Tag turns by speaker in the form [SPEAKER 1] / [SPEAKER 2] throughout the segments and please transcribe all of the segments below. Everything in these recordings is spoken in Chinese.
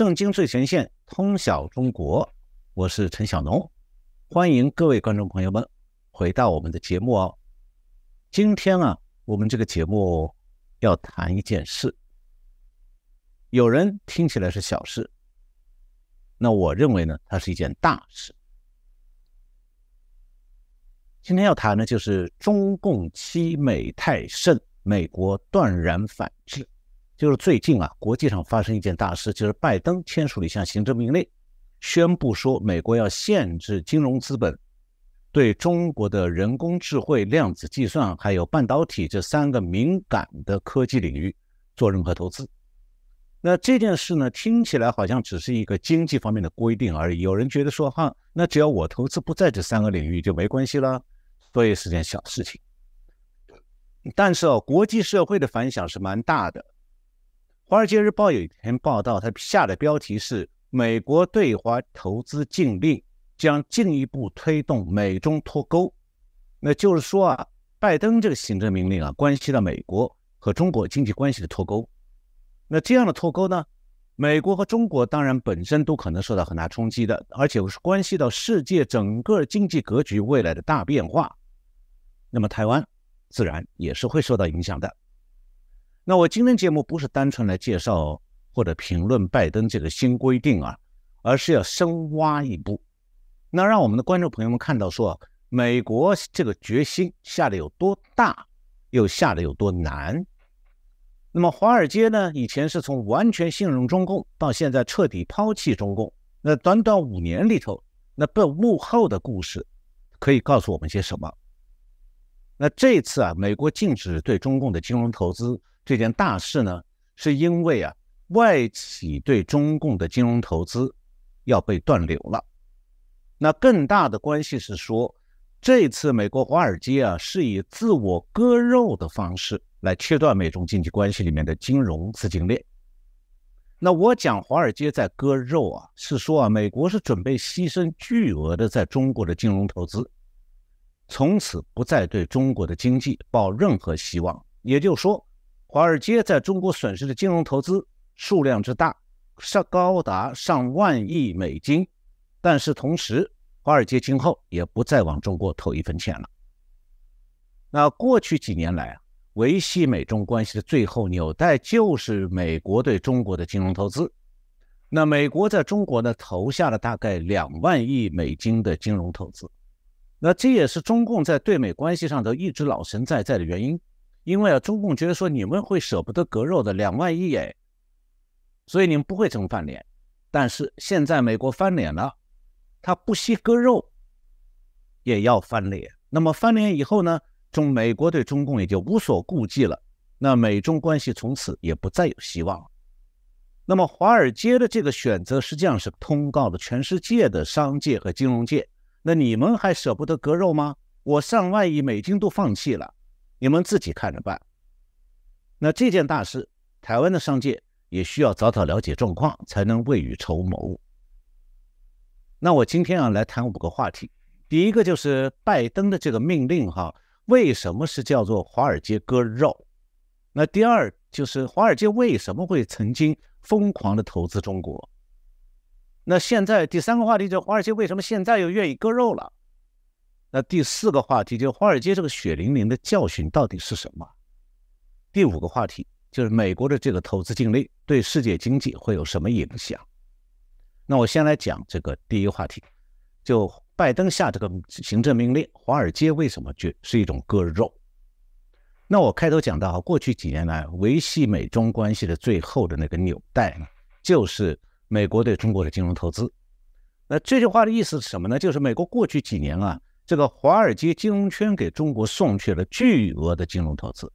[SPEAKER 1] 正经最前线，通晓中国，我是陈小农，欢迎各位观众朋友们回到我们的节目哦。今天啊，我们这个节目要谈一件事，有人听起来是小事，那我认为呢，它是一件大事。今天要谈的就是中共欺美太甚，美国断然反制。就是最近啊，国际上发生一件大事，就是拜登签署了一项行政命令，宣布说美国要限制金融资本对中国的人工智慧、量子计算还有半导体这三个敏感的科技领域做任何投资。那这件事呢，听起来好像只是一个经济方面的规定而已。有人觉得说哈，那只要我投资不在这三个领域就没关系了，所以是件小事情。但是哦，国际社会的反响是蛮大的。《华尔街日报》有一篇报道，它下的标题是“美国对华投资禁令将进一步推动美中脱钩”。那就是说啊，拜登这个行政命令啊，关系到美国和中国经济关系的脱钩。那这样的脱钩呢，美国和中国当然本身都可能受到很大冲击的，而且是关系到世界整个经济格局未来的大变化。那么台湾自然也是会受到影响的。那我今天节目不是单纯来介绍或者评论拜登这个新规定啊，而是要深挖一步，那让我们的观众朋友们看到说，美国这个决心下的有多大，又下的有多难。那么华尔街呢，以前是从完全信任中共，到现在彻底抛弃中共，那短短五年里头，那背幕后的故事可以告诉我们些什么？那这次啊，美国禁止对中共的金融投资。这件大事呢，是因为啊，外企对中共的金融投资要被断流了。那更大的关系是说，这次美国华尔街啊，是以自我割肉的方式来切断美中经济关系里面的金融资金链。那我讲华尔街在割肉啊，是说啊，美国是准备牺牲巨额的在中国的金融投资，从此不再对中国的经济抱任何希望。也就是说。华尔街在中国损失的金融投资数量之大，上高达上万亿美金，但是同时，华尔街今后也不再往中国投一分钱了。那过去几年来啊，维系美中关系的最后纽带就是美国对中国的金融投资。那美国在中国呢，投下了大概两万亿美金的金融投资，那这也是中共在对美关系上头一直老神在在的原因。因为啊，中共觉得说你们会舍不得割肉的两万亿哎，所以你们不会这么翻脸。但是现在美国翻脸了，他不惜割肉也要翻脸。那么翻脸以后呢，中美国对中共也就无所顾忌了。那美中关系从此也不再有希望。那么华尔街的这个选择实际上是通告了全世界的商界和金融界。那你们还舍不得割肉吗？我上万亿美金都放弃了。你们自己看着办。那这件大事，台湾的商界也需要早早了解状况，才能未雨绸缪。那我今天啊来谈五个话题。第一个就是拜登的这个命令哈，为什么是叫做华尔街割肉？那第二就是华尔街为什么会曾经疯狂的投资中国？那现在第三个话题就华尔街为什么现在又愿意割肉了？那第四个话题就是华尔街这个血淋淋的教训到底是什么？第五个话题就是美国的这个投资禁令对世界经济会有什么影响？那我先来讲这个第一个话题，就拜登下这个行政命令，华尔街为什么就是一种割肉？那我开头讲到，过去几年来维系美中关系的最后的那个纽带呢，就是美国对中国的金融投资。那这句话的意思是什么呢？就是美国过去几年啊。这个华尔街金融圈给中国送去了巨额的金融投资，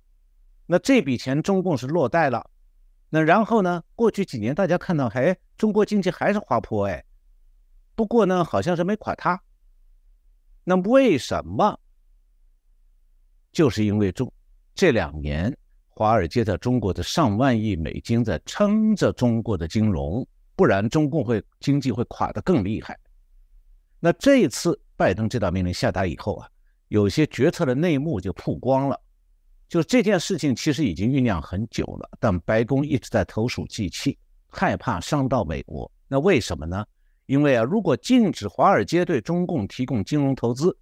[SPEAKER 1] 那这笔钱中共是落袋了。那然后呢？过去几年大家看到，哎，中国经济还是滑坡，哎，不过呢，好像是没垮塌。那为什么？就是因为中这两年华尔街在中国的上万亿美金在撑着中国的金融，不然中共会经济会垮得更厉害。那这一次。拜登这道命令下达以后啊，有些决策的内幕就曝光了。就这件事情其实已经酝酿很久了，但白宫一直在投鼠忌器，害怕伤到美国。那为什么呢？因为啊，如果禁止华尔街对中共提供金融投资，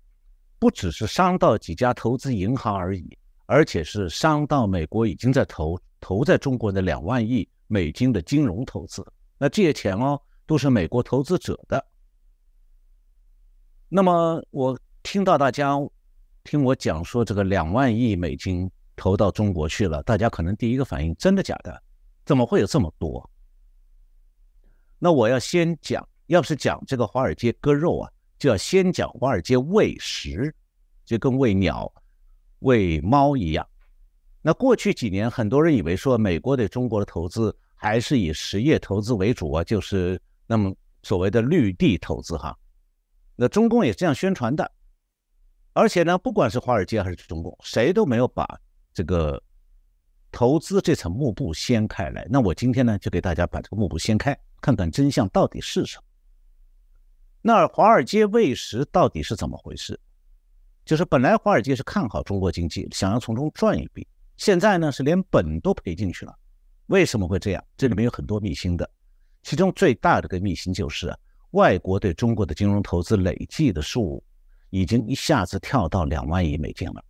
[SPEAKER 1] 不只是伤到几家投资银行而已，而且是伤到美国已经在投投在中国的两万亿美金的金融投资。那这些钱哦，都是美国投资者的。那么我听到大家听我讲说这个两万亿美金投到中国去了，大家可能第一个反应真的假的？怎么会有这么多？那我要先讲。要是讲这个华尔街割肉啊，就要先讲华尔街喂食，就跟喂鸟、喂猫一样。那过去几年，很多人以为说美国对中国的投资还是以实业投资为主啊，就是那么所谓的绿地投资哈。那中共也这样宣传的，而且呢，不管是华尔街还是中共，谁都没有把这个投资这层幕布掀开来。那我今天呢，就给大家把这个幕布掀开，看看真相到底是什么。那华尔街喂食到底是怎么回事？就是本来华尔街是看好中国经济，想要从中赚一笔，现在呢是连本都赔进去了。为什么会这样？这里面有很多秘辛的，其中最大的个秘辛就是外国对中国的金融投资累计的数已经一下子跳到两万亿美金了。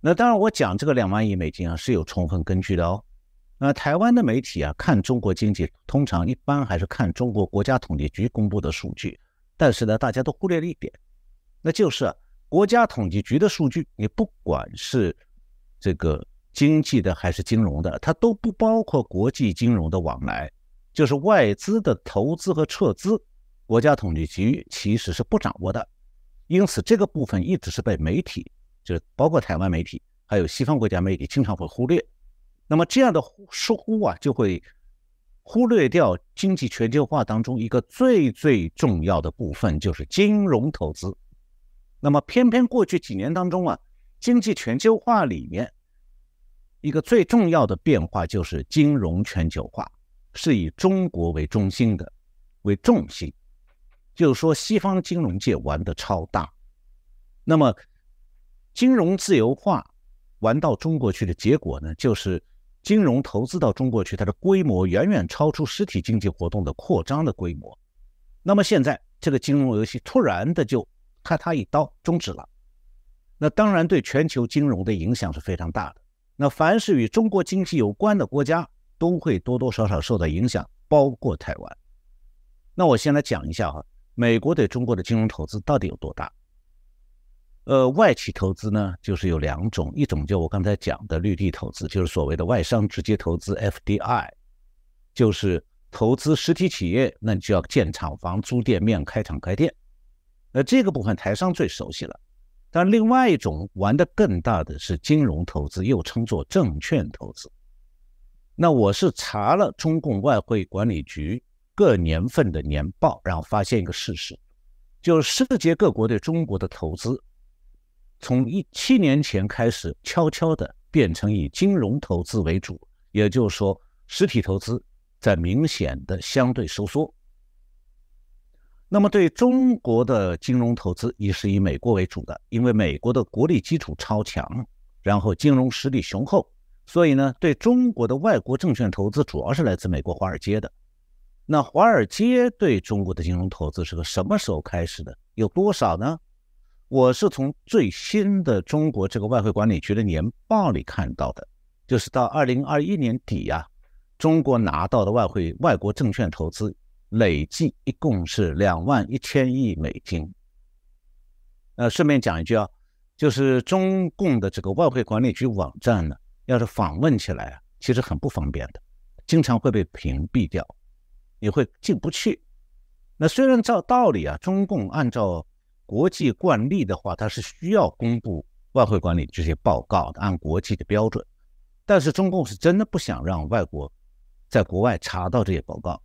[SPEAKER 1] 那当然，我讲这个两万亿美金啊是有充分根据的哦。那台湾的媒体啊，看中国经济通常一般还是看中国国家统计局公布的数据，但是呢，大家都忽略了一点，那就是国家统计局的数据，你不管是这个经济的还是金融的，它都不包括国际金融的往来，就是外资的投资和撤资，国家统计局其实是不掌握的，因此这个部分一直是被媒体，就是包括台湾媒体还有西方国家媒体经常会忽略。那么这样的疏忽啊，就会忽略掉经济全球化当中一个最最重要的部分，就是金融投资。那么偏偏过去几年当中啊，经济全球化里面一个最重要的变化就是金融全球化，是以中国为中心的为重心，就是说西方金融界玩的超大。那么金融自由化玩到中国去的结果呢，就是。金融投资到中国去，它的规模远远超出实体经济活动的扩张的规模。那么现在这个金融游戏突然的就咔嚓一刀终止了，那当然对全球金融的影响是非常大的。那凡是与中国经济有关的国家都会多多少少受到影响，包括台湾。那我先来讲一下哈，美国对中国的金融投资到底有多大？呃，外企投资呢，就是有两种，一种就我刚才讲的绿地投资，就是所谓的外商直接投资 FDI，就是投资实体企业，那你就要建厂房、租店面、开厂开店。那这个部分台商最熟悉了。但另外一种玩的更大的是金融投资，又称作证券投资。那我是查了中共外汇管理局各年份的年报，然后发现一个事实，就是世界各国对中国的投资。从一七年前开始，悄悄地变成以金融投资为主，也就是说，实体投资在明显的相对收缩。那么，对中国的金融投资也是以美国为主的，因为美国的国力基础超强，然后金融实力雄厚，所以呢，对中国的外国证券投资主要是来自美国华尔街的。那华尔街对中国的金融投资是个什么时候开始的？有多少呢？我是从最新的中国这个外汇管理局的年报里看到的，就是到二零二一年底呀，中国拿到的外汇外国证券投资累计一共是两万一千亿美金。呃，顺便讲一句啊，就是中共的这个外汇管理局网站呢，要是访问起来啊，其实很不方便的，经常会被屏蔽掉，你会进不去。那虽然照道理啊，中共按照国际惯例的话，它是需要公布外汇管理这些报告的，按国际的标准。但是中共是真的不想让外国在国外查到这些报告，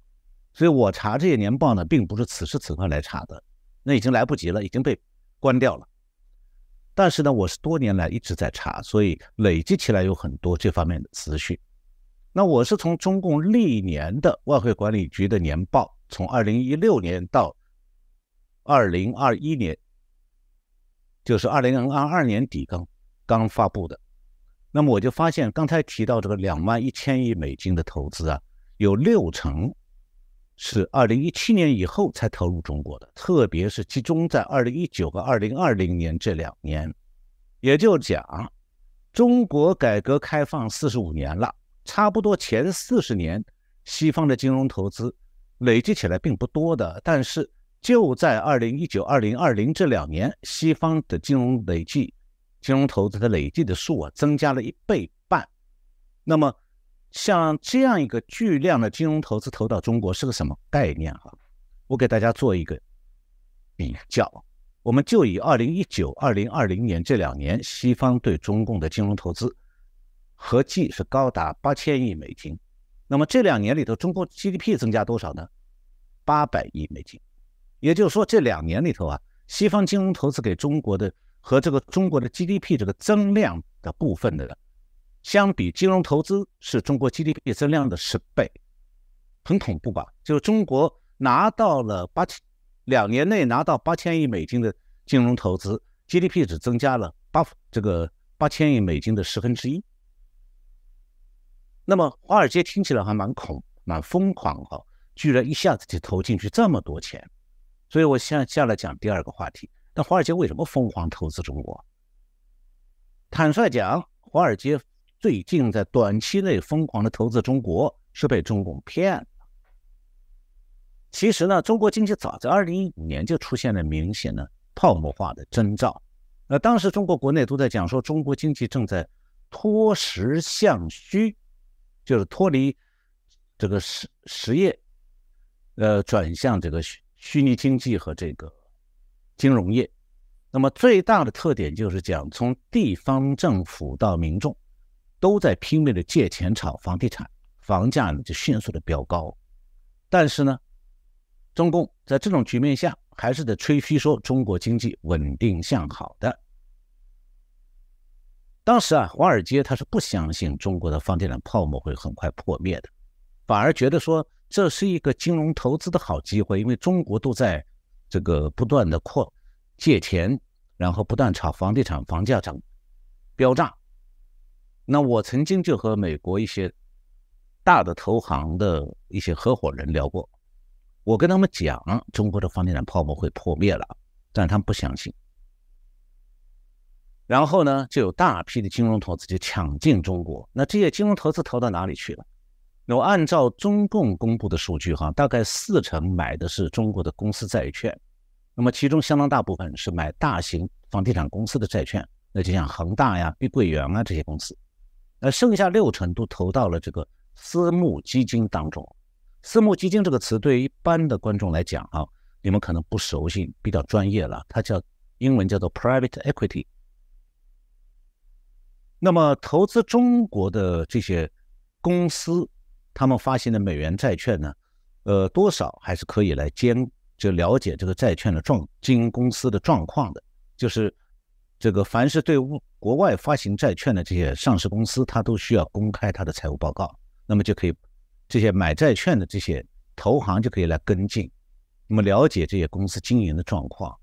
[SPEAKER 1] 所以我查这些年报呢，并不是此时此刻来查的，那已经来不及了，已经被关掉了。但是呢，我是多年来一直在查，所以累积起来有很多这方面的资讯。那我是从中共历年的外汇管理局的年报，从二零一六年到。二零二一年，就是二零二二年底刚刚发布的。那么我就发现，刚才提到这个两万一千亿美金的投资啊，有六成是二零一七年以后才投入中国的，特别是集中在二零一九和二零二零年这两年。也就讲，中国改革开放四十五年了，差不多前四十年西方的金融投资累积起来并不多的，但是就在二零一九、二零二零这两年，西方的金融累计金融投资的累计的数啊，增加了一倍半。那么，像这样一个巨量的金融投资投到中国是个什么概念哈？我给大家做一个比较，我们就以二零一九、二零二零年这两年西方对中共的金融投资合计是高达八千亿美金。那么这两年里头，中国 GDP 增加多少呢？八百亿美金。也就是说，这两年里头啊，西方金融投资给中国的和这个中国的 GDP 这个增量的部分的。相比金融投资是中国 GDP 增量的十倍，很恐怖吧？就是中国拿到了八千，两年内拿到八千亿美金的金融投资，GDP 只增加了八这个八千亿美金的十分之一。那么华尔街听起来还蛮恐蛮疯狂哈，居然一下子就投进去这么多钱，所以我现下来讲第二个话题。那华尔街为什么疯狂投资中国？坦率讲，华尔街。最近在短期内疯狂的投资中国是被中共骗了。其实呢，中国经济早在二零一五年就出现了明显的泡沫化的征兆。那当时中国国内都在讲说，中国经济正在脱实向虚，就是脱离这个实实业，呃，转向这个虚虚拟经济和这个金融业。那么最大的特点就是讲从地方政府到民众。都在拼命的借钱炒房地产，房价呢就迅速的飙高。但是呢，中共在这种局面下还是得吹嘘说中国经济稳定向好的。当时啊，华尔街他是不相信中国的房地产泡沫会很快破灭的，反而觉得说这是一个金融投资的好机会，因为中国都在这个不断的扩借钱，然后不断炒房地产，房价涨飙涨。那我曾经就和美国一些大的投行的一些合伙人聊过，我跟他们讲中国的房地产泡沫会破灭了，但他们不相信。然后呢，就有大批的金融投资就抢进中国。那这些金融投资投到哪里去了？那我按照中共公布的数据，哈，大概四成买的是中国的公司债券，那么其中相当大部分是买大型房地产公司的债券，那就像恒大呀、碧桂园啊这些公司。那剩下六成都投到了这个私募基金当中。私募基金这个词对于一般的观众来讲啊，你们可能不熟悉，比较专业了。它叫英文叫做 private equity。那么投资中国的这些公司，他们发行的美元债券呢，呃，多少还是可以来监就了解这个债券的状经营公司的状况的，就是。这个凡是对物国外发行债券的这些上市公司，它都需要公开它的财务报告，那么就可以这些买债券的这些投行就可以来跟进，那么了解这些公司经营的状况。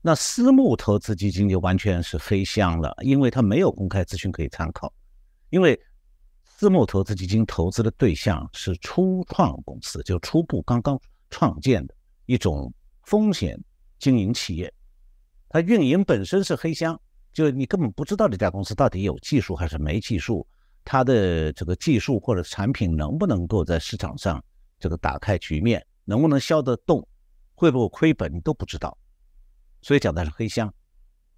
[SPEAKER 1] 那私募投资基金就完全是黑箱了，因为它没有公开资讯可以参考，因为私募投资基金投资的对象是初创公司，就初步刚刚创建的一种风险经营企业。它运营本身是黑箱，就你根本不知道这家公司到底有技术还是没技术，它的这个技术或者产品能不能够在市场上这个打开局面，能不能销得动，会不会亏本，你都不知道。所以讲的是黑箱，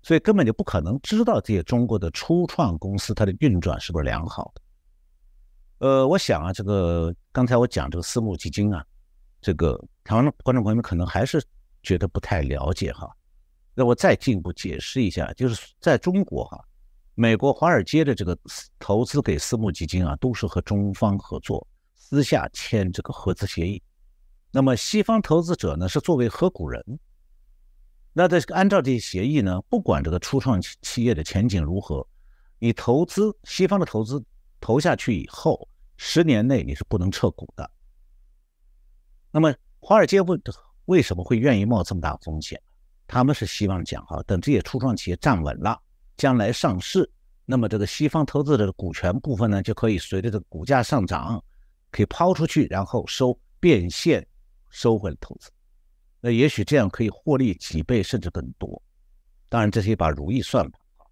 [SPEAKER 1] 所以根本就不可能知道这些中国的初创公司它的运转是不是良好的。呃，我想啊，这个刚才我讲这个私募基金啊，这个台湾的观众朋友们可能还是觉得不太了解哈。那我再进一步解释一下，就是在中国哈，美国华尔街的这个投资给私募基金啊，都是和中方合作，私下签这个合资协议。那么西方投资者呢，是作为合股人。那这个按照这些协议呢，不管这个初创企业的前景如何，你投资西方的投资投下去以后，十年内你是不能撤股的。那么华尔街为为什么会愿意冒这么大风险？他们是希望讲哈，等这些初创企业站稳了，将来上市，那么这个西方投资者的股权部分呢，就可以随着这个股价上涨，可以抛出去，然后收变现收回投资。那也许这样可以获利几倍甚至更多。当然，这是一把如意算盘啊。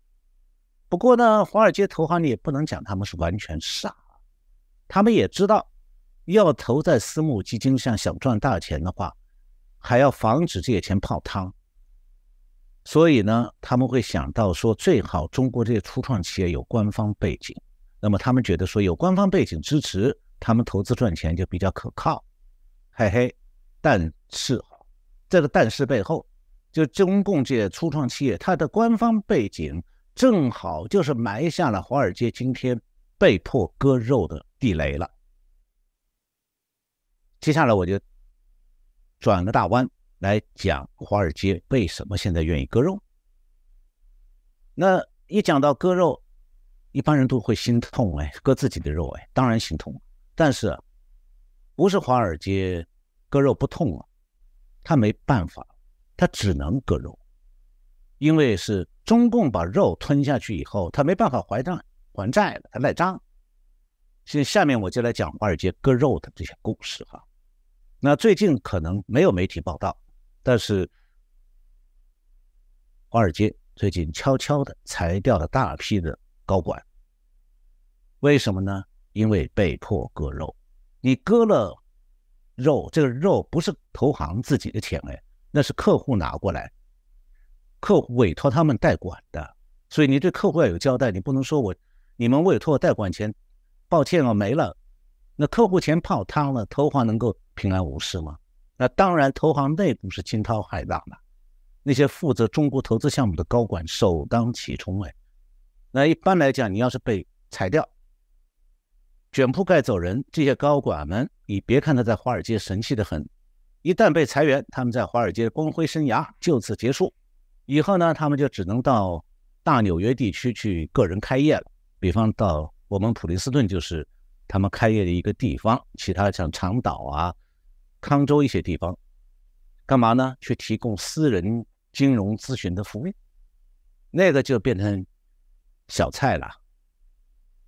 [SPEAKER 1] 不过呢，华尔街投行你也不能讲他们是完全傻，他们也知道，要投在私募基金上想赚大钱的话，还要防止这些钱泡汤。所以呢，他们会想到说，最好中国这些初创企业有官方背景。那么他们觉得说，有官方背景支持，他们投资赚钱就比较可靠。嘿嘿，但是这个但是背后，就中共这些初创企业，它的官方背景。正好就是埋下了华尔街今天被迫割肉的地雷了。接下来我就转个大弯来讲华尔街为什么现在愿意割肉。那一讲到割肉，一般人都会心痛哎，割自己的肉哎，当然心痛。但是不是华尔街割肉不痛啊？他没办法，他只能割肉。因为是中共把肉吞下去以后，他没办法还账还债了，他赖账。现下面我就来讲华尔街割肉的这些故事哈。那最近可能没有媒体报道，但是华尔街最近悄悄的裁掉了大批的高管。为什么呢？因为被迫割肉。你割了肉，这个肉不是投行自己的钱哎，那是客户拿过来。客户委托他们代管的，所以你对客户要有交代，你不能说我你们委托我代管钱，抱歉哦没了，那客户钱泡汤了，投行能够平安无事吗？那当然，投行内部是惊涛骇浪的，那些负责中国投资项目的高管首当其冲哎。那一般来讲，你要是被裁掉，卷铺盖走人，这些高管们，你别看他在华尔街神气的很，一旦被裁员，他们在华尔街光辉生涯就此结束。以后呢，他们就只能到大纽约地区去个人开业了。比方到我们普林斯顿就是他们开业的一个地方，其他像长岛啊、康州一些地方，干嘛呢？去提供私人金融咨询的服务，那个就变成小菜了。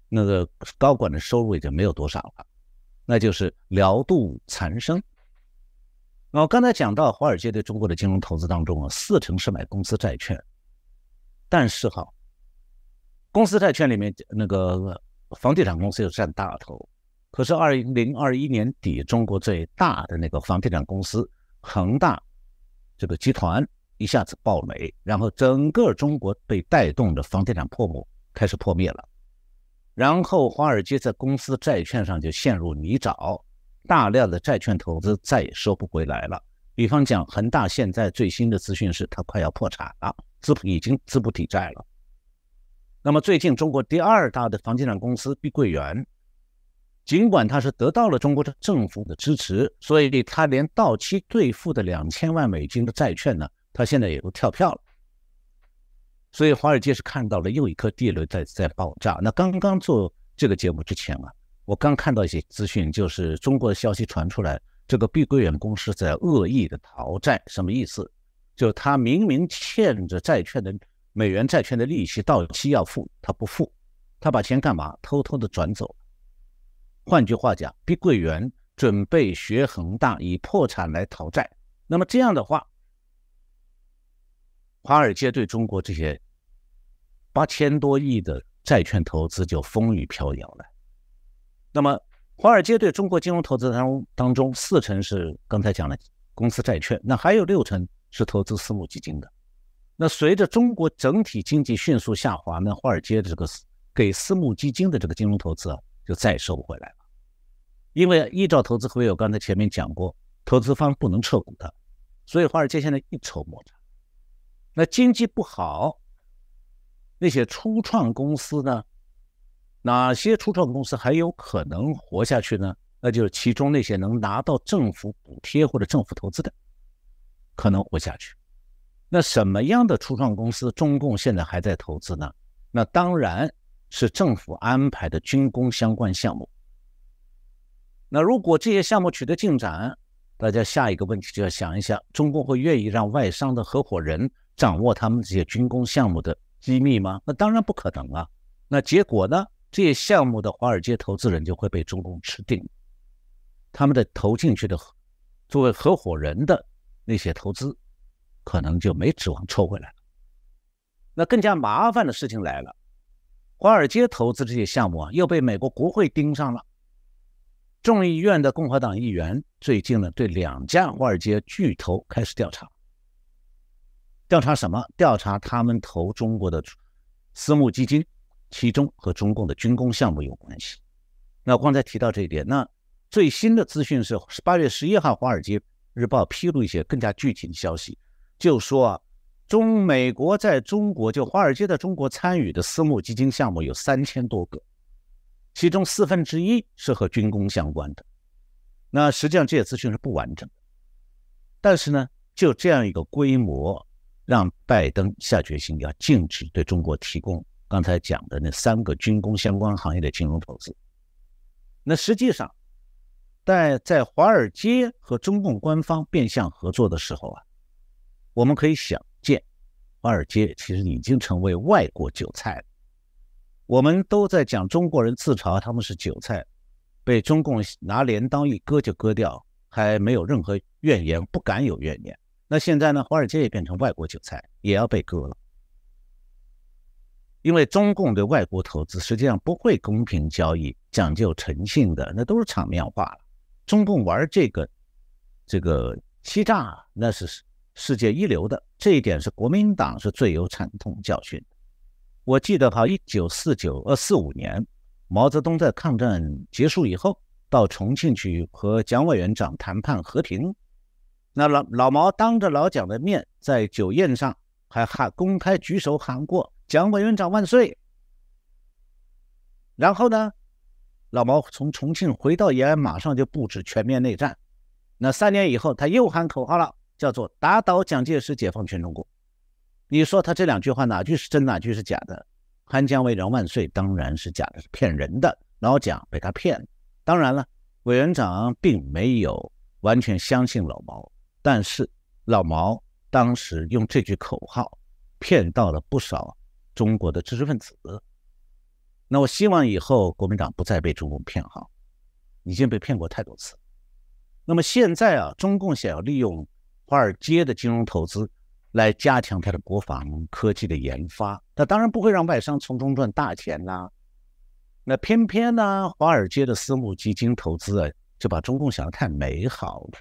[SPEAKER 1] 那个高管的收入也就没有多少了，那就是聊度残生。我刚才讲到，华尔街对中国的金融投资当中啊，四成是买公司债券，但是哈，公司债券里面那个房地产公司又占大头。可是二零二一年底，中国最大的那个房地产公司恒大这个集团一下子爆雷，然后整个中国被带动的房地产泡沫开始破灭了，然后华尔街在公司债券上就陷入泥沼。大量的债券投资再也收不回来了。比方讲，恒大现在最新的资讯是，它快要破产了，资已经资不抵债了。那么最近，中国第二大的房地产公司碧桂园，尽管他是得到了中国的政府的支持，所以他连到期兑付的两千万美金的债券呢，他现在也都跳票了。所以华尔街是看到了又一颗地雷在在爆炸。那刚刚做这个节目之前啊。我刚看到一些资讯，就是中国的消息传出来，这个碧桂园公司在恶意的逃债，什么意思？就他明明欠着债券的美元债券的利息到期要付，他不付，他把钱干嘛？偷偷的转走。换句话讲，碧桂园准备学恒大以破产来讨债。那么这样的话，华尔街对中国这些八千多亿的债券投资就风雨飘摇了。那么，华尔街对中国金融投资当当中，四成是刚才讲的公司债券，那还有六成是投资私募基金的。那随着中国整体经济迅速下滑，那华尔街的这个给私募基金的这个金融投资啊，就再收不回来了。因为依照投资合约，我刚才前面讲过，投资方不能撤股的，所以华尔街现在一筹莫展。那经济不好，那些初创公司呢？哪些初创公司还有可能活下去呢？那就是其中那些能拿到政府补贴或者政府投资的，可能活下去。那什么样的初创公司中共现在还在投资呢？那当然是政府安排的军工相关项目。那如果这些项目取得进展，大家下一个问题就要想一想：中共会愿意让外商的合伙人掌握他们这些军工项目的机密吗？那当然不可能啊。那结果呢？这些项目的华尔街投资人就会被中共吃定，他们的投进去的作为合伙人的那些投资，可能就没指望抽回来了。那更加麻烦的事情来了，华尔街投资这些项目啊，又被美国国会盯上了。众议院的共和党议员最近呢，对两家华尔街巨头开始调查。调查什么？调查他们投中国的私募基金，其中和中共的军工项目有关系。那刚才提到这一点，那最新的资讯是八月十一号，《华尔街日报》披露一些更加具体的消息，就说啊，中美国在中国就华尔街的中国参与的私募基金项目有三千多个，其中四分之一是和军工相关的。那实际上这些资讯是不完整的，但是呢，就这样一个规模。让拜登下决心要禁止对中国提供刚才讲的那三个军工相关行业的金融投资。那实际上，在在华尔街和中共官方变相合作的时候啊，我们可以想，华尔街其实已经成为外国韭菜了。我们都在讲中国人自嘲他们是韭菜，被中共拿镰刀一割就割掉，还没有任何怨言，不敢有怨言。那现在呢？华尔街也变成外国韭菜，也要被割了。因为中共的外国投资实际上不会公平交易、讲究诚信的，那都是场面化了。中共玩这个这个欺诈，那是世界一流的。这一点是国民党是最有惨痛教训的。我记得哈，一九四九呃四五年，毛泽东在抗战结束以后，到重庆去和蒋委员长谈判和平。那老老毛当着老蒋的面，在酒宴上还喊公开举手喊过“蒋委员长万岁”。然后呢，老毛从重庆回到延安，马上就布置全面内战。那三年以后，他又喊口号了，叫做“打倒蒋介石，解放全中国”。你说他这两句话哪句是真，哪句是假的？喊“蒋委员长万岁”当然是假的，是骗人的。老蒋被他骗了。当然了，委员长并没有完全相信老毛。但是老毛当时用这句口号骗到了不少中国的知识分子。那我希望以后国民党不再被中共骗哈，已经被骗过太多次。那么现在啊，中共想要利用华尔街的金融投资来加强它的国防科技的研发，那当然不会让外商从中赚大钱啦。那偏偏呢，华尔街的私募基金投资啊，就把中共想得太美好了。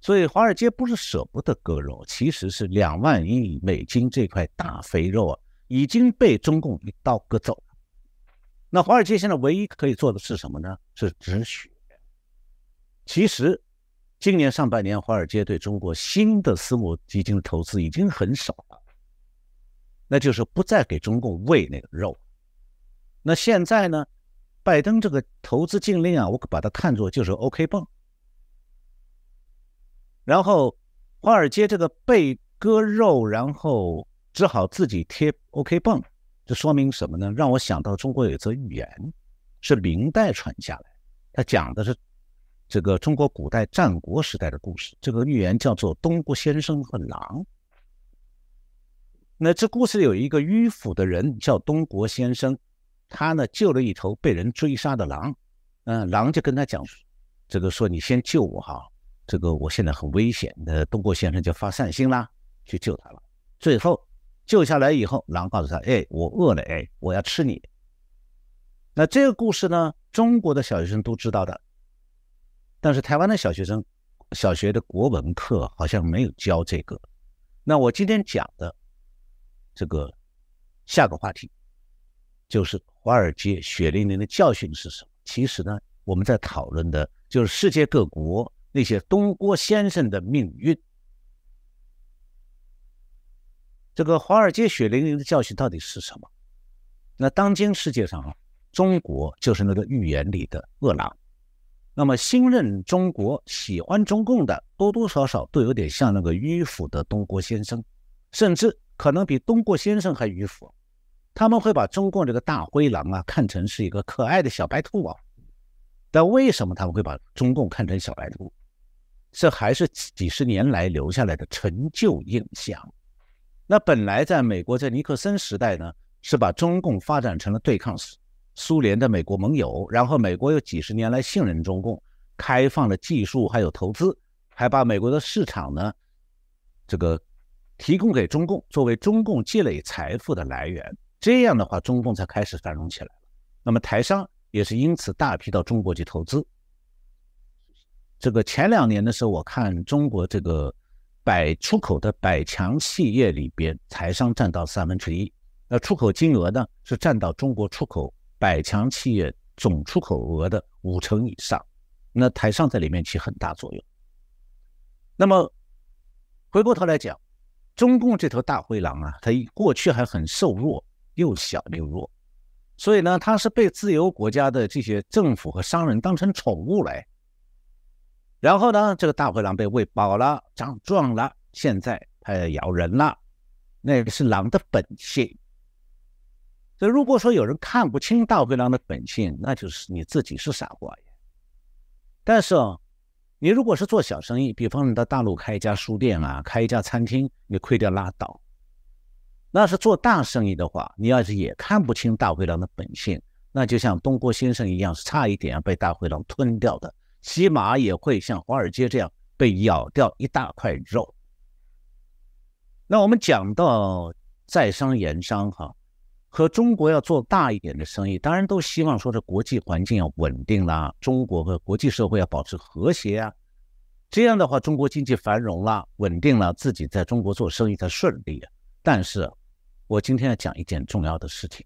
[SPEAKER 1] 所以华尔街不是舍不得割肉，其实是两万亿美金这块大肥肉啊，已经被中共一刀割走了。那华尔街现在唯一可以做的是什么呢？是止血。其实今年上半年，华尔街对中国新的私募基金的投资已经很少了，那就是不再给中共喂那个肉。那现在呢，拜登这个投资禁令啊，我把它看作就是 OK 泵。然后，华尔街这个被割肉，然后只好自己贴 OK 泵，这说明什么呢？让我想到中国有一则寓言，是明代传下来，它讲的是这个中国古代战国时代的故事。这个寓言叫做《东郭先生和狼》。那这故事有一个迂腐的人叫东郭先生，他呢救了一头被人追杀的狼，嗯，狼就跟他讲，这个说你先救我哈。这个我现在很危险，那东郭先生就发善心啦，去救他了。最后救下来以后，狼告诉他：“哎，我饿了，哎，我要吃你。”那这个故事呢，中国的小学生都知道的，但是台湾的小学生小学的国文课好像没有教这个。那我今天讲的这个下个话题，就是华尔街血淋淋的教训是什么？其实呢，我们在讨论的就是世界各国。那些东郭先生的命运，这个华尔街血淋淋的教训到底是什么？那当今世界上啊，中国就是那个预言里的饿狼。那么新任中国喜欢中共的，多多少少都有点像那个迂腐的东郭先生，甚至可能比东郭先生还迂腐。他们会把中共这个大灰狼啊看成是一个可爱的小白兔啊。但为什么他们会把中共看成小白兔？这还是几十年来留下来的陈旧印象。那本来在美国在尼克森时代呢，是把中共发展成了对抗苏联的美国盟友，然后美国有几十年来信任中共，开放了技术还有投资，还把美国的市场呢，这个提供给中共作为中共积累财富的来源。这样的话，中共才开始繁荣起来了。那么台商也是因此大批到中国去投资。这个前两年的时候，我看中国这个百出口的百强企业里边，台商占到三分之一，那出口金额呢是占到中国出口百强企业总出口额的五成以上，那台商在里面起很大作用。那么回过头来讲，中共这头大灰狼啊，它过去还很瘦弱，又小又弱，所以呢，它是被自由国家的这些政府和商人当成宠物来。然后呢，这个大灰狼被喂饱了，长壮了，现在它要咬人了，那个是狼的本性。所以，如果说有人看不清大灰狼的本性，那就是你自己是傻瓜呀。但是哦，你如果是做小生意，比方你到大陆开一家书店啊，开一家餐厅，你亏掉拉倒。那是做大生意的话，你要是也看不清大灰狼的本性，那就像东郭先生一样，是差一点被大灰狼吞掉的。起码也会像华尔街这样被咬掉一大块肉。那我们讲到在商言商，哈，和中国要做大一点的生意，当然都希望说这国际环境要稳定啦，中国和国际社会要保持和谐啊。这样的话，中国经济繁荣了，稳定了，自己在中国做生意才顺利啊。但是，我今天要讲一件重要的事情，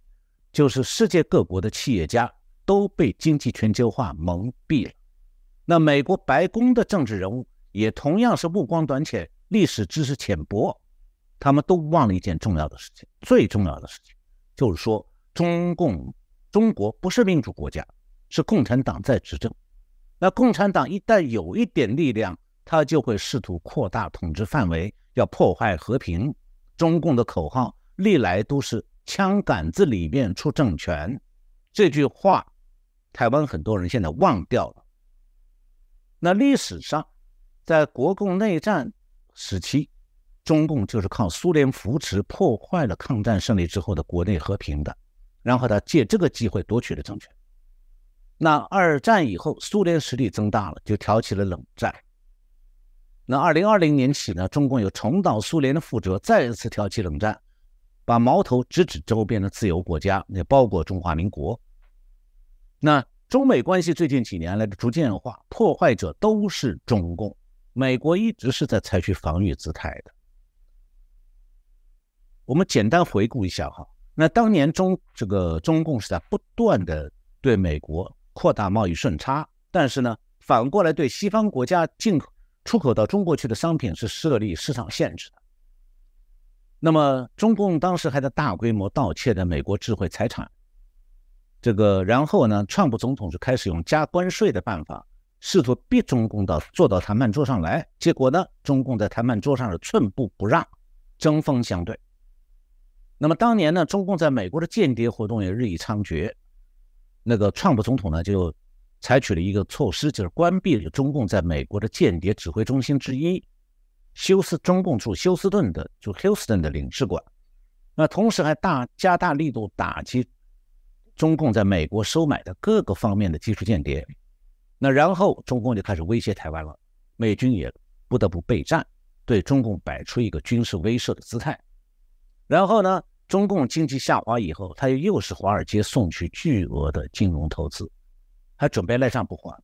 [SPEAKER 1] 就是世界各国的企业家都被经济全球化蒙蔽了。那美国白宫的政治人物也同样是目光短浅、历史知识浅薄，他们都忘了一件重要的事情。最重要的事情就是说，中共中国不是民主国家，是共产党在执政。那共产党一旦有一点力量，他就会试图扩大统治范围，要破坏和平。中共的口号历来都是“枪杆子里面出政权”，这句话，台湾很多人现在忘掉了。那历史上，在国共内战时期，中共就是靠苏联扶持破坏了抗战胜利之后的国内和平的，然后他借这个机会夺取了政权。那二战以后，苏联实力增大了，就挑起了冷战。那二零二零年起呢，中共又重蹈苏联的覆辙，再一次挑起冷战，把矛头直指周边的自由国家，也包括中华民国。那。中美关系最近几年来的逐渐化，破坏者都是中共。美国一直是在采取防御姿态的。我们简单回顾一下哈，那当年中这个中共是在不断的对美国扩大贸易顺差，但是呢，反过来对西方国家进口出口到中国去的商品是设立市场限制的。那么中共当时还在大规模盗窃的美国智慧财产。这个，然后呢，川普总统就开始用加关税的办法，试图逼中共到坐到谈判桌上来。结果呢，中共在谈判桌上是寸步不让，针锋相对。那么当年呢，中共在美国的间谍活动也日益猖獗。那个川普总统呢，就采取了一个措施，就是关闭了中共在美国的间谍指挥中心之一休斯中共驻休斯顿的就休斯顿的领事馆。那同时还大加大力度打击。中共在美国收买的各个方面的技术间谍，那然后中共就开始威胁台湾了，美军也不得不备战，对中共摆出一个军事威慑的姿态。然后呢，中共经济下滑以后，他又又是华尔街送去巨额的金融投资，还准备赖账不还，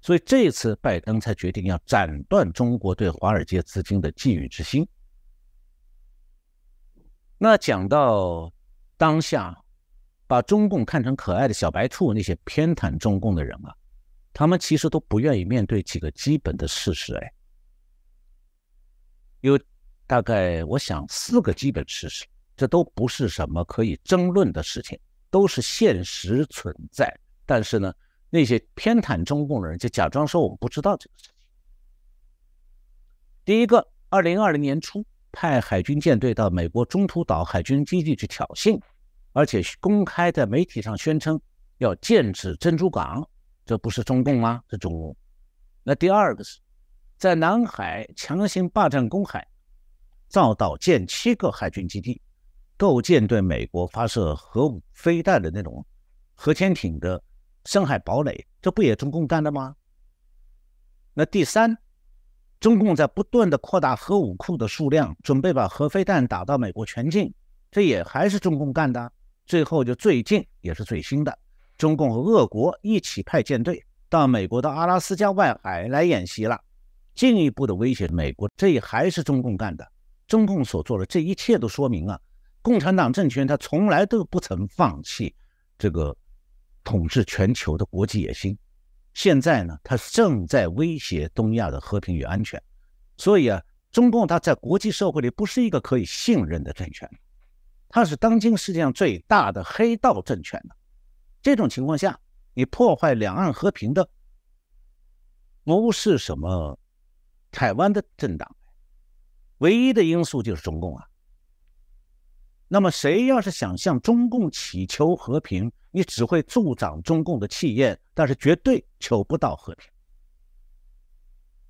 [SPEAKER 1] 所以这次拜登才决定要斩断中国对华尔街资金的觊觎之心。那讲到当下。把中共看成可爱的小白兔，那些偏袒中共的人啊，他们其实都不愿意面对几个基本的事实。哎，有大概我想四个基本事实，这都不是什么可以争论的事情，都是现实存在。但是呢，那些偏袒中共的人就假装说我们不知道这个事情。第一个，二零二零年初派海军舰队到美国中途岛海军基地去挑衅。而且公开在媒体上宣称要建制珍珠港，这不是中共吗？是中共。那第二个是，在南海强行霸占公海，造岛建七个海军基地，构建对美国发射核武飞弹的那种核潜艇的深海堡垒，这不也中共干的吗？那第三，中共在不断的扩大核武库的数量，准备把核飞弹打到美国全境，这也还是中共干的。最后就最近也是最新的，中共和俄国一起派舰队到美国的阿拉斯加外海来演习了，进一步的威胁美国，这也还是中共干的。中共所做的这一切都说明啊，共产党政权他从来都不曾放弃这个统治全球的国际野心。现在呢，他正在威胁东亚的和平与安全。所以啊，中共他在国际社会里不是一个可以信任的政权，它是当今世界上最大的黑道政权的。这种情况下，你破坏两岸和平的不是什么台湾的政党。唯一的因素就是中共啊。那么谁要是想向中共祈求和平，你只会助长中共的气焰，但是绝对求不到和平。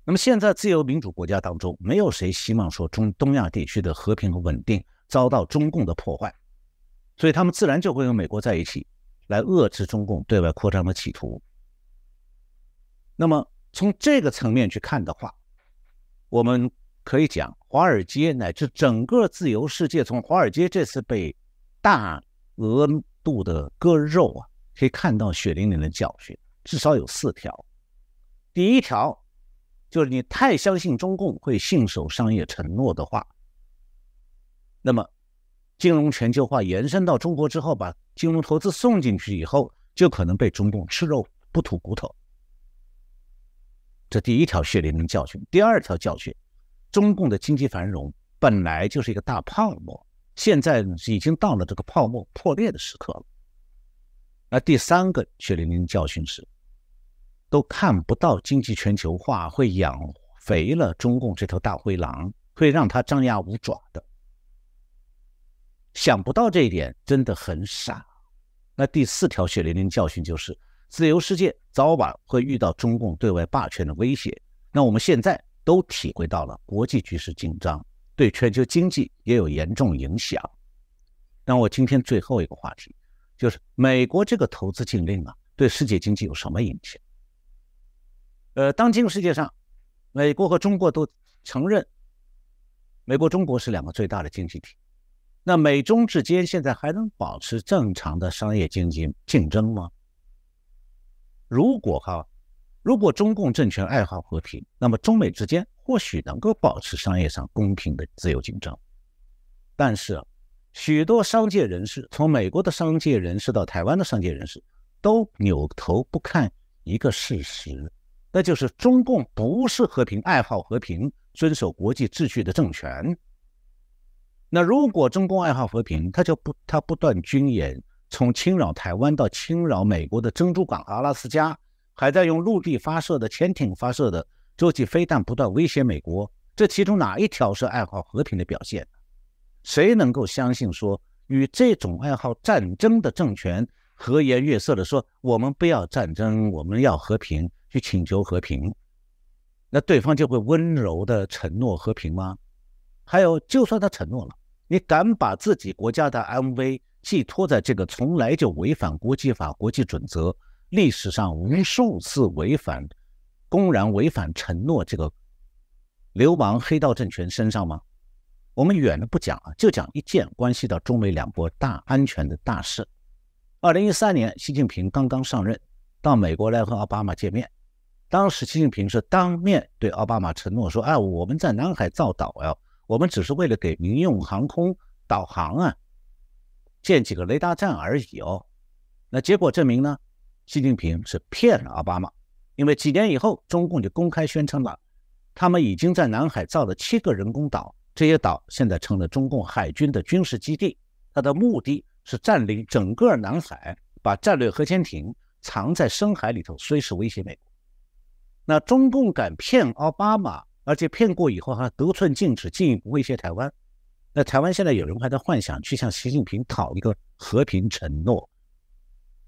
[SPEAKER 1] 那么现在自由民主国家当中，没有谁希望说中东亚地区的和平和稳定遭到中共的破坏，所以他们自然就会和美国在一起，来遏制中共对外扩张的企图。那么从这个层面去看的话，我们。可以讲，华尔街乃至整个自由世界，从华尔街这次被大额度的割肉啊，可以看到血淋淋的教训，至少有四条。第一条就是你太相信中共会信守商业承诺的话，那么金融全球化延伸到中国之后，把金融投资送进去以后，就可能被中共吃肉不吐骨头。这第一条血淋淋教训。第二条教训。中共的经济繁荣本来就是一个大泡沫，现在已经到了这个泡沫破裂的时刻了。那第三个血淋淋教训是，都看不到经济全球化会养肥了中共这头大灰狼，会让他张牙舞爪的。想不到这一点真的很傻。那第四条血淋淋教训就是，自由世界早晚会遇到中共对外霸权的威胁。那我们现在。都体会到了国际局势紧张，对全球经济也有严重影响。那我今天最后一个话题，就是美国这个投资禁令啊，对世界经济有什么影响？呃，当今世界上，美国和中国都承认，美国、中国是两个最大的经济体。那美中之间现在还能保持正常的商业经济竞争吗？如果哈？如果中共政权爱好和平，那么中美之间或许能够保持商业上公平的自由竞争。但是，许多商界人士，从美国的商界人士到台湾的商界人士，都扭头不看一个事实，那就是中共不是和平爱好和平、遵守国际秩序的政权。那如果中共爱好和平，他就不他不断军演，从侵扰台湾到侵扰美国的珍珠港、阿拉斯加。还在用陆地发射的、潜艇发射的洲际飞弹不断威胁美国，这其中哪一条是爱好和平的表现？谁能够相信说与这种爱好战争的政权和颜悦色的说我们不要战争，我们要和平，去请求和平？那对方就会温柔的承诺和平吗？还有，就算他承诺了，你敢把自己国家的安危寄托在这个从来就违反国际法、国际准则？历史上无数次违反、公然违反承诺，这个流氓黑道政权身上吗？我们远的不讲啊，就讲一件关系到中美两国大安全的大事。二零一三年，习近平刚刚上任，到美国来和奥巴马见面。当时，习近平是当面对奥巴马承诺说：“哎，我们在南海造岛呀，我们只是为了给民用航空导航啊，建几个雷达站而已哦。”那结果证明呢？习近平是骗了奥巴马，因为几年以后，中共就公开宣称了，他们已经在南海造了七个人工岛，这些岛现在成了中共海军的军事基地。它的目的是占领整个南海，把战略核潜艇藏在深海里头，随时威胁美国。那中共敢骗奥巴马，而且骗过以后还得寸进尺，进一步威胁台湾。那台湾现在有人还在幻想去向习近平讨一个和平承诺。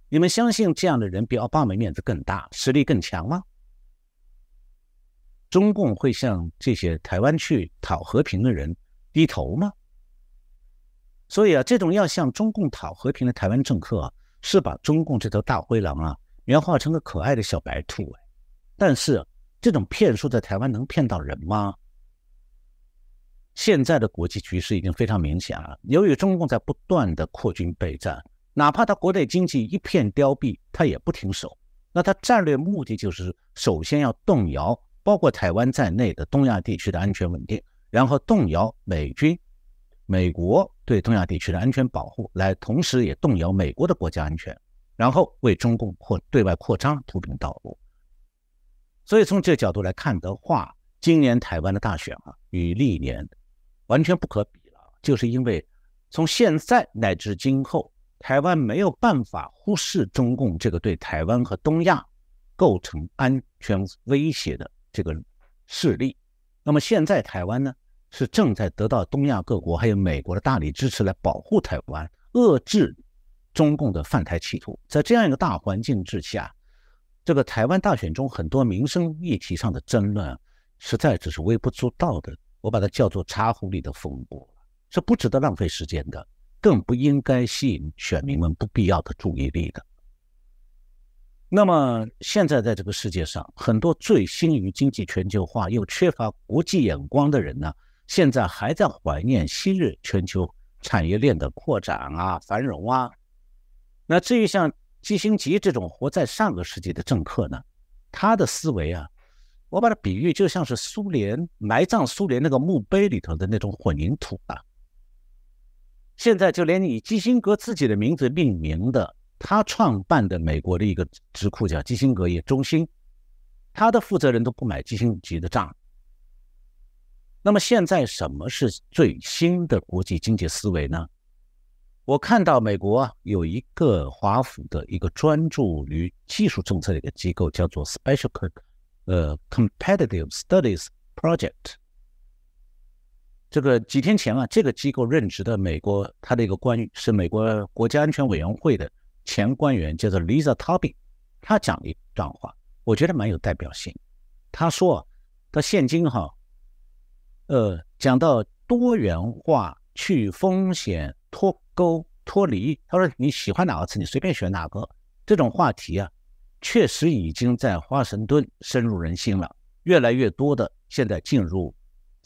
[SPEAKER 1] 你们相信这样的人比奥巴马面子更大，实力更强吗？中共会向这些台湾去讨和平的人低头吗？所以啊，这种要向中共讨和平的台湾政客啊，是把中共这头大灰狼啊描画成个可爱的小白兔。但是这种骗术在台湾能骗到人吗？现在的国际局势已经非常明显了。由于中共在不断的扩军备战，哪怕他国内经济一片凋敝，他也不停手。那他战略目的就是首先要动摇包括台湾在内的东亚地区的安全稳定，然后动摇美军、美国对东亚地区的安全保护，来同时也动摇美国的国家安全，然后为中共扩对外扩张铺平道路。所以从这角度来看的话，今年台湾的大选啊，与历年。完全不可比了，就是因为从现在乃至今后，台湾没有办法忽视中共这个对台湾和东亚构成安全威胁的这个势力。那么现在台湾呢，是正在得到东亚各国还有美国的大力支持来保护台湾，遏制中共的犯台企图。在这样一个大环境之下，这个台湾大选中很多民生议题上的争论，实在只是微不足道的。我把它叫做茶壶里的风波，是不值得浪费时间的，更不应该吸引选民们不必要的注意力的。那么现在在这个世界上，很多醉心于经济全球化又缺乏国际眼光的人呢，现在还在怀念昔日全球产业链的扩展啊、繁荣啊。那至于像基辛格这种活在上个世纪的政客呢，他的思维啊。我把它比喻就像是苏联埋葬苏联那个墓碑里头的那种混凝土啊。现在就连以基辛格自己的名字命名的，他创办的美国的一个智库叫基辛格业中心，他的负责人都不买基辛格的账。那么现在什么是最新的国际经济思维呢？我看到美国有一个华府的一个专注于技术政策的一个机构，叫做 Special Kirk。呃，Competitive Studies Project，这个几天前啊，这个机构任职的美国他的一个官员是美国国家安全委员会的前官员，叫做 Lisa Tobin，他讲了一段话，我觉得蛮有代表性。他说，到现今哈，呃，讲到多元化、去风险、脱钩、脱离，他说你喜欢哪个词，你随便选哪个，这种话题啊。确实已经在华盛顿深入人心了，越来越多的现在进入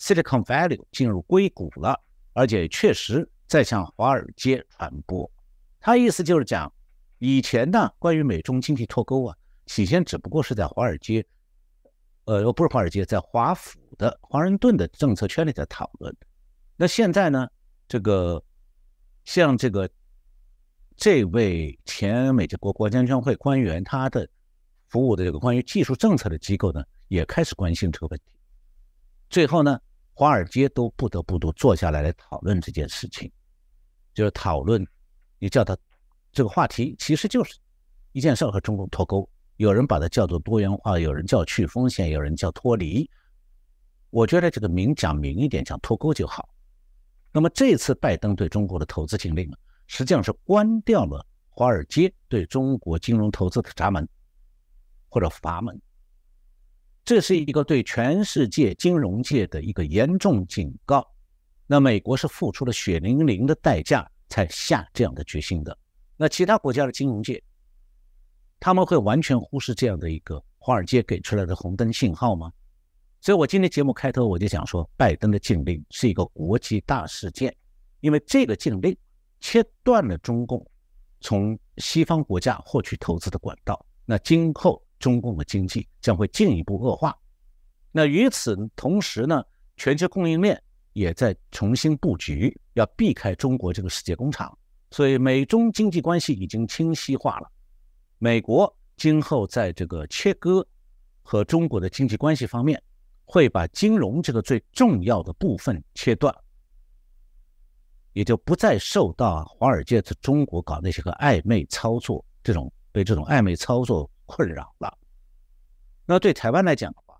[SPEAKER 1] Silicon Valley，进入硅谷了，而且确实在向华尔街传播。他意思就是讲，以前呢，关于美中经济脱钩啊，起先只不过是在华尔街，呃，不是华尔街，在华府的华盛顿的政策圈里在讨论。那现在呢，这个像这个。这位前美国国家安全会官员，他的服务的这个关于技术政策的机构呢，也开始关心这个问题。最后呢，华尔街都不得不都坐下来来讨论这件事情，就是讨论，你叫他这个话题，其实就是一件事和中共脱钩。有人把它叫做多元化，有人叫去风险，有人叫脱离。我觉得这个明讲明一点，讲脱钩就好。那么这次拜登对中国的投资禁令呢？实际上是关掉了华尔街对中国金融投资的闸门或者阀门，这是一个对全世界金融界的一个严重警告。那美国是付出了血淋淋的代价才下这样的决心的。那其他国家的金融界，他们会完全忽视这样的一个华尔街给出来的红灯信号吗？所以我今天节目开头我就讲说，拜登的禁令是一个国际大事件，因为这个禁令。切断了中共从西方国家获取投资的管道，那今后中共的经济将会进一步恶化。那与此同时呢，全球供应链也在重新布局，要避开中国这个世界工厂。所以美中经济关系已经清晰化了。美国今后在这个切割和中国的经济关系方面，会把金融这个最重要的部分切断。也就不再受到华尔街在中国搞那些个暧昧操作，这种被这种暧昧操作困扰了。那对台湾来讲的话，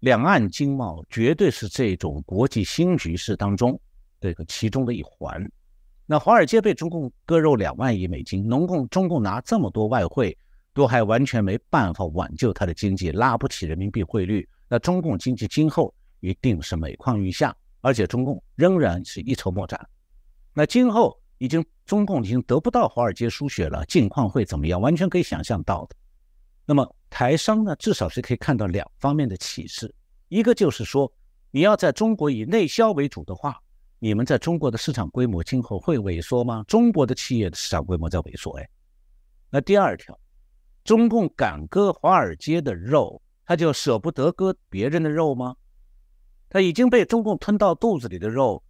[SPEAKER 1] 两岸经贸绝对是这种国际新局势当中这个其中的一环。那华尔街被中共割肉两万亿美金，农共中共拿这么多外汇，都还完全没办法挽救它的经济，拉不起人民币汇率。那中共经济今后一定是每况愈下，而且中共仍然是一筹莫展。那今后已经中共已经得不到华尔街输血了，境况会怎么样？完全可以想象到的。那么台商呢，至少是可以看到两方面的启示，一个就是说，你要在中国以内销为主的话，你们在中国的市场规模今后会萎缩吗？中国的企业的市场规模在萎缩，哎，那第二条，中共敢割华尔街的肉，他就舍不得割别人的肉吗？他已经被中共吞到肚子里的肉，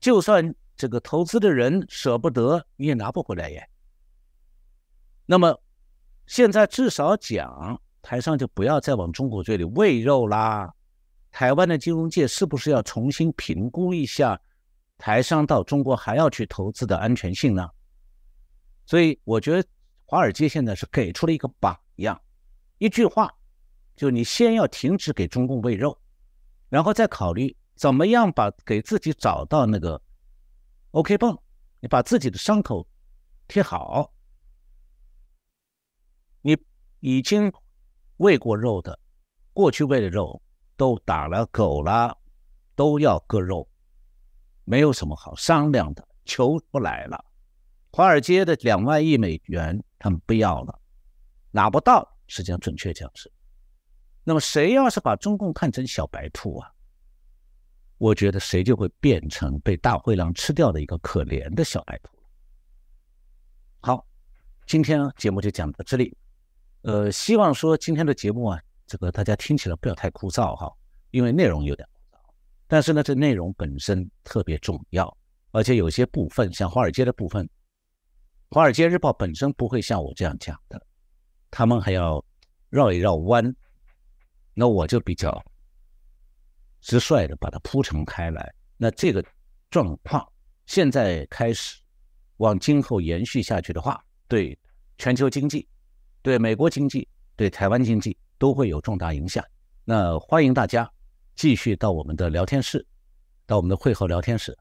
[SPEAKER 1] 就算这个投资的人舍不得，你也拿不回来耶。那么现在至少讲台上就不要再往中国嘴里喂肉啦。台湾的金融界是不是要重新评估一下台商到中国还要去投资的安全性呢？所以我觉得华尔街现在是给出了一个榜样，一句话，就你先要停止给中共喂肉。然后再考虑怎么样把给自己找到那个 OK 泵，你把自己的伤口贴好。已经喂过肉的，过去喂的肉都打了狗了，都要割肉，没有什么好商量的，求不来了。华尔街的两万亿美元他们不要了，拿不到，实际上准确讲是。那么谁要是把中共看成小白兔啊？我觉得谁就会变成被大灰狼吃掉的一个可怜的小白兔。好，今天节目就讲到这里。呃，希望说今天的节目啊，这个大家听起来不要太枯燥哈，因为内容有点枯燥。但是呢，这内容本身特别重要，而且有些部分像华尔街的部分，《华尔街日报》本身不会像我这样讲的，他们还要绕一绕弯。那我就比较直率的把它铺陈开来。那这个状况现在开始往今后延续下去的话，对全球经济、对美国经济、对台湾经济都会有重大影响。那欢迎大家继续到我们的聊天室，到我们的会后聊天室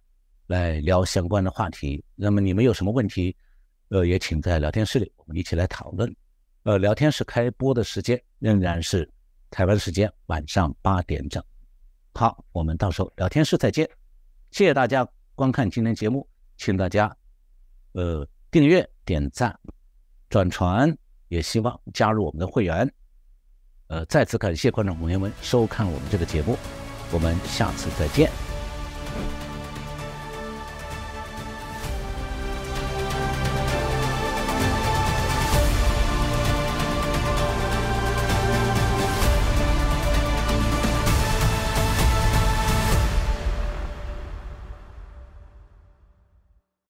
[SPEAKER 1] 来聊相关的话题。那么你们有什么问题，呃，也请在聊天室里我们一起来讨论。呃，聊天室开播的时间仍然是。台湾时间晚上八点整，好，我们到时候聊天室再见。谢谢大家观看今天节目，请大家呃订阅、点赞、转传，也希望加入我们的会员。呃，再次感谢观众朋友们收看我们这个节目，我们下次再见。